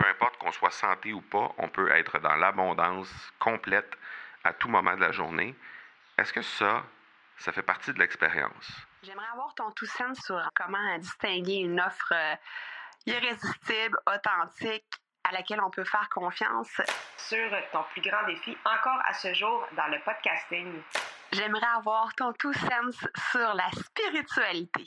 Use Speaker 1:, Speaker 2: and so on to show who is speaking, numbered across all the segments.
Speaker 1: peu importe qu'on soit santé ou pas, on peut être dans l'abondance complète à tout moment de la journée. Est-ce que ça, ça fait partie de l'expérience?
Speaker 2: J'aimerais avoir ton tout sens sur comment distinguer une offre euh, irrésistible, authentique, à laquelle on peut faire confiance.
Speaker 3: Sur ton plus grand défi encore à ce jour dans le podcasting.
Speaker 2: J'aimerais avoir ton tout sens sur la spiritualité.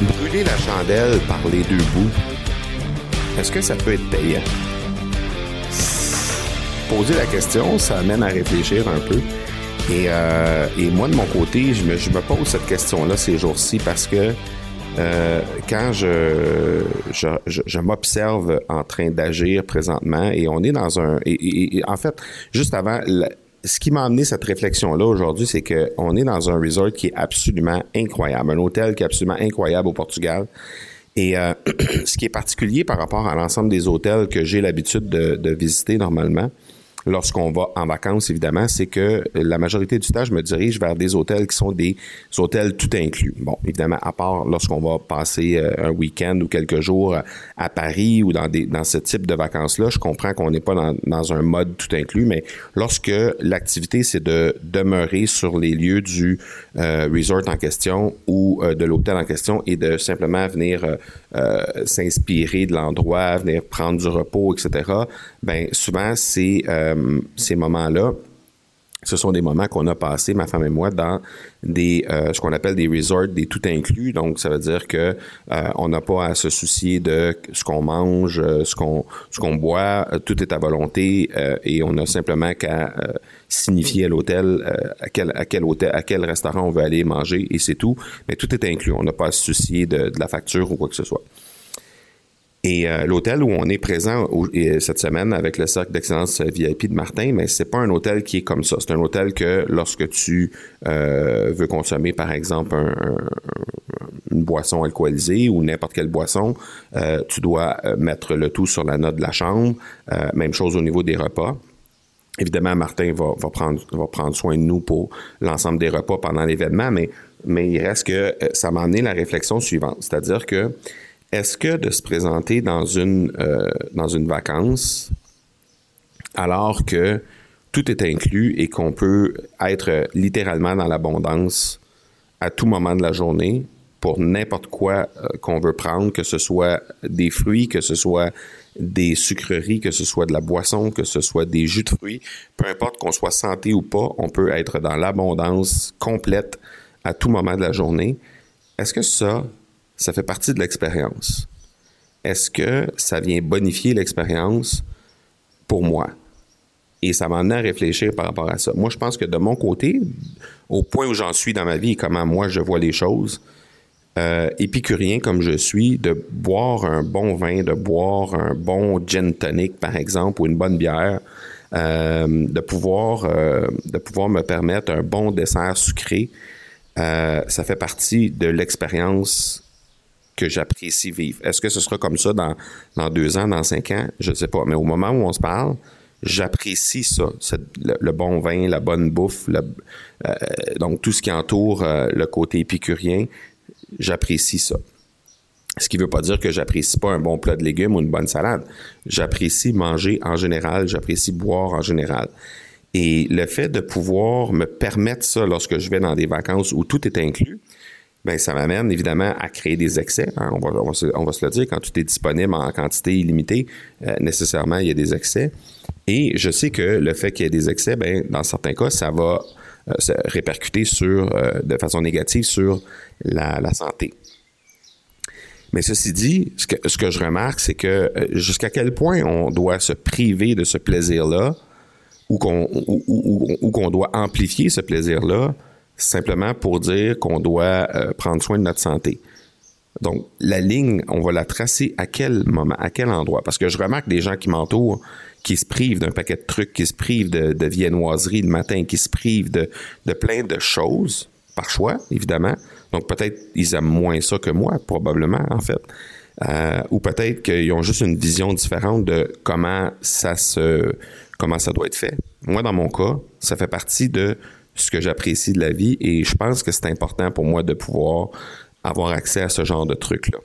Speaker 4: Brûler la chandelle par les deux bouts, est-ce que ça peut être payant? Poser la question, ça amène à réfléchir un peu. Et, euh, et moi, de mon côté, je me, je me pose cette question-là ces jours-ci parce que euh, quand je, je, je, m'observe en train d'agir présentement et on est dans un... Et, et, en fait, juste avant, ce qui m'a amené cette réflexion-là aujourd'hui, c'est qu'on est dans un resort qui est absolument incroyable, un hôtel qui est absolument incroyable au Portugal. Et euh, ce qui est particulier par rapport à l'ensemble des hôtels que j'ai l'habitude de, de visiter normalement, lorsqu'on va en vacances, évidemment, c'est que la majorité du temps, je me dirige vers des hôtels qui sont des hôtels tout inclus. Bon, évidemment, à part lorsqu'on va passer euh, un week-end ou quelques jours à Paris ou dans, des, dans ce type de vacances-là, je comprends qu'on n'est pas dans, dans, un mode tout inclus, mais lorsque l'activité, c'est de demeurer sur les lieux du euh, resort en question ou euh, de l'hôtel en question et de simplement venir euh, euh s'inspirer de l'endroit, venir prendre du repos, etc., ben souvent, c'est euh, ces moments-là, ce sont des moments qu'on a passés, ma femme et moi, dans des euh, ce qu'on appelle des resorts, des tout inclus. Donc, ça veut dire que euh, on n'a pas à se soucier de ce qu'on mange, ce qu'on ce qu'on boit. Tout est à volonté et on a simplement qu'à signifier à l'hôtel à quel à quel hôtel à quel restaurant on veut aller manger et c'est tout. Mais tout est inclus. On n'a pas à se soucier de, de la facture ou quoi que ce soit. Et euh, l'hôtel où on est présent cette semaine avec le cercle d'excellence VIP de Martin, mais c'est pas un hôtel qui est comme ça. C'est un hôtel que lorsque tu euh, veux consommer, par exemple, un, un, une boisson alcoolisée ou n'importe quelle boisson, euh, tu dois mettre le tout sur la note de la chambre. même chose au niveau des repas. Évidemment, Martin va, va, prendre, va prendre soin de nous pour l'ensemble des repas pendant l'événement, mais, mais il reste que ça m'a amené la réflexion suivante. C'est-à-dire que est-ce que de se présenter dans une, euh, dans une vacance alors que tout est inclus et qu'on peut être littéralement dans l'abondance à tout moment de la journée pour n'importe quoi euh, qu'on veut prendre, que ce soit des fruits, que ce soit des sucreries, que ce soit de la boisson, que ce soit des jus de fruits, peu importe qu'on soit santé ou pas, on peut être dans l'abondance complète à tout moment de la journée. Est-ce que ça, ça fait partie de l'expérience. Est-ce que ça vient bonifier l'expérience pour moi? Et ça amené à réfléchir par rapport à ça. Moi, je pense que de mon côté, au point où j'en suis dans ma vie et comment moi je vois les choses, euh, épicurien comme je suis, de boire un bon vin, de boire un bon gin tonic, par exemple, ou une bonne bière, euh, de pouvoir euh, de pouvoir me permettre un bon dessert sucré, ça fait partie de l'expérience que j'apprécie vivre. Est-ce que ce sera comme ça dans, deux ans, dans cinq ans? Je ne sais pas. Mais au moment où on se parle, j'apprécie ça, le, bon vin, la bonne bouffe, euh, donc tout ce qui entoure euh, le côté épicurien, j'apprécie ça. Ce qui ne veut pas dire que j'apprécie pas un bon plat de légumes ou une bonne salade. J'apprécie manger en général, j'apprécie boire en général. Et le fait de pouvoir me permettre ça lorsque je vais dans des vacances où tout est inclus, ben ça m'amène évidemment à créer des excès. Hein. On, va, on, va se, on, va, se, le dire, quand tout est disponible en quantité illimitée, euh, nécessairement, il y a des excès. Et je sais que le fait qu'il y ait des excès, ben, dans certains cas, ça va euh, se répercuter sur, euh, de façon négative sur la, la, santé. Mais ceci dit, ce que, ce que je remarque, c'est que jusqu'à quel point on doit se priver de ce plaisir-là ou qu'on ou, ou, ou qu'on doit amplifier ce plaisir-là simplement pour dire qu'on doit euh, prendre soin de notre santé. Donc, la ligne, on va la tracer à quel moment, à quel endroit? Parce que je remarque des gens qui m'entourent qui se privent d'un paquet de trucs, qui se privent de, viennoiserie le matin, qui se privent de, de plein de choses, par choix, évidemment. Donc, peut-être ils aiment moins ça que moi, probablement, en fait. Euh, ou peut-être qu'ils ont juste une vision différente de comment ça se comment ça doit être fait. Moi, dans mon cas, ça fait partie de ce que j'apprécie de la vie et je pense que c'est important pour moi de pouvoir avoir accès à ce genre de trucs-là.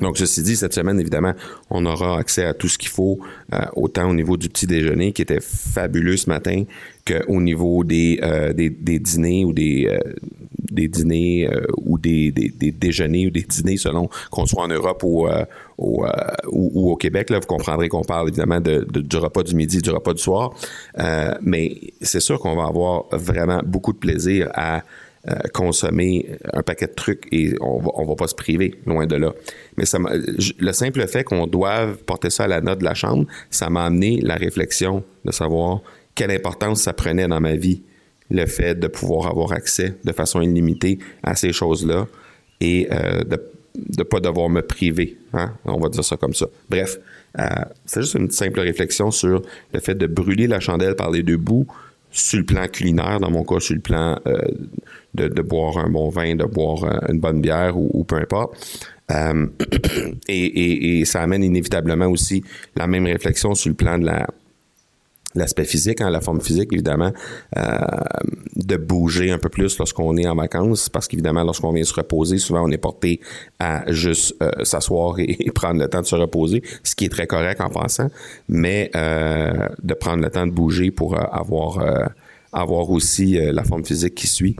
Speaker 4: Donc, ceci dit, cette semaine, évidemment, on aura accès à tout ce qu'il faut, euh, autant au niveau du petit déjeuner, qui était fabuleux ce matin, qu'au niveau des, euh, des, dîners ou des, euh, des dîners ou des, des, déjeuners ou des dîners selon qu'on soit en Europe ou, ou, au Québec. Là, vous comprendrez qu'on parle évidemment de, de, du repas du midi, du repas du soir. mais c'est sûr qu'on va avoir vraiment beaucoup de plaisir à euh, consommer un paquet de trucs et on va, on va pas se priver, loin de là. Mais ça le simple fait qu'on doive porter ça à la note de la chambre, ça m'a amené la réflexion de savoir quelle importance ça prenait dans ma vie, le fait de pouvoir avoir accès de façon illimitée à ces choses-là et euh, de ne pas devoir me priver. Hein? On va dire ça comme ça. Bref, euh, c'est juste une simple réflexion sur le fait de brûler la chandelle par les deux bouts sur le plan culinaire, dans mon cas, sur le plan euh, de, boire un bon vin, de boire euh, une bonne bière ou, peu importe. Euh, et, ça amène inévitablement aussi la même réflexion sur le plan de la l'aspect physique, hein, la forme physique, évidemment, de bouger un peu plus lorsqu'on est en vacances, parce qu'évidemment, lorsqu'on vient se reposer, souvent on est porté à juste s'asseoir et, prendre le temps de se reposer, ce qui est très correct en passant, mais de prendre le temps de bouger pour avoir avoir aussi la forme physique qui suit.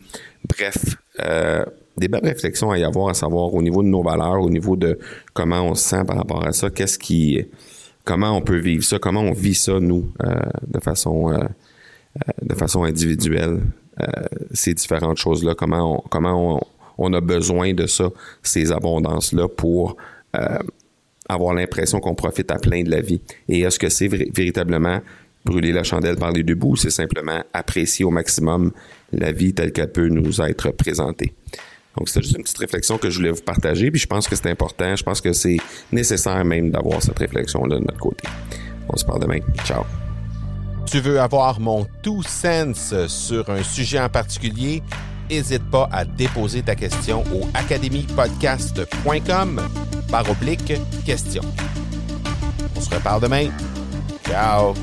Speaker 4: Bref, euh, des belles réflexions à y avoir, à savoir au niveau de nos valeurs, au niveau de comment on se sent par rapport à ça, qu'est-ce qui, comment on peut vivre ça, comment on vit ça nous euh, de façon euh, de façon individuelle, ces différentes choses là, comment on, comment on, a besoin de ça, ces abondances là pour avoir l'impression qu'on profite à plein de la vie. Et est-ce que c'est véritablement brûler la chandelle par les deux bouts, c'est simplement apprécier au maximum la vie telle qu'elle peut nous être présentée? Donc, c'est juste une petite réflexion que je voulais vous partager, puis je pense que c'est important, je pense que c'est nécessaire même d'avoir cette réflexion-là de notre côté. On se parle demain. Ciao.
Speaker 5: Tu veux avoir mon tout sens sur un sujet en particulier? N'hésite pas à déposer ta question au academypodcast.com par oblique question. On se reparle demain. Ciao!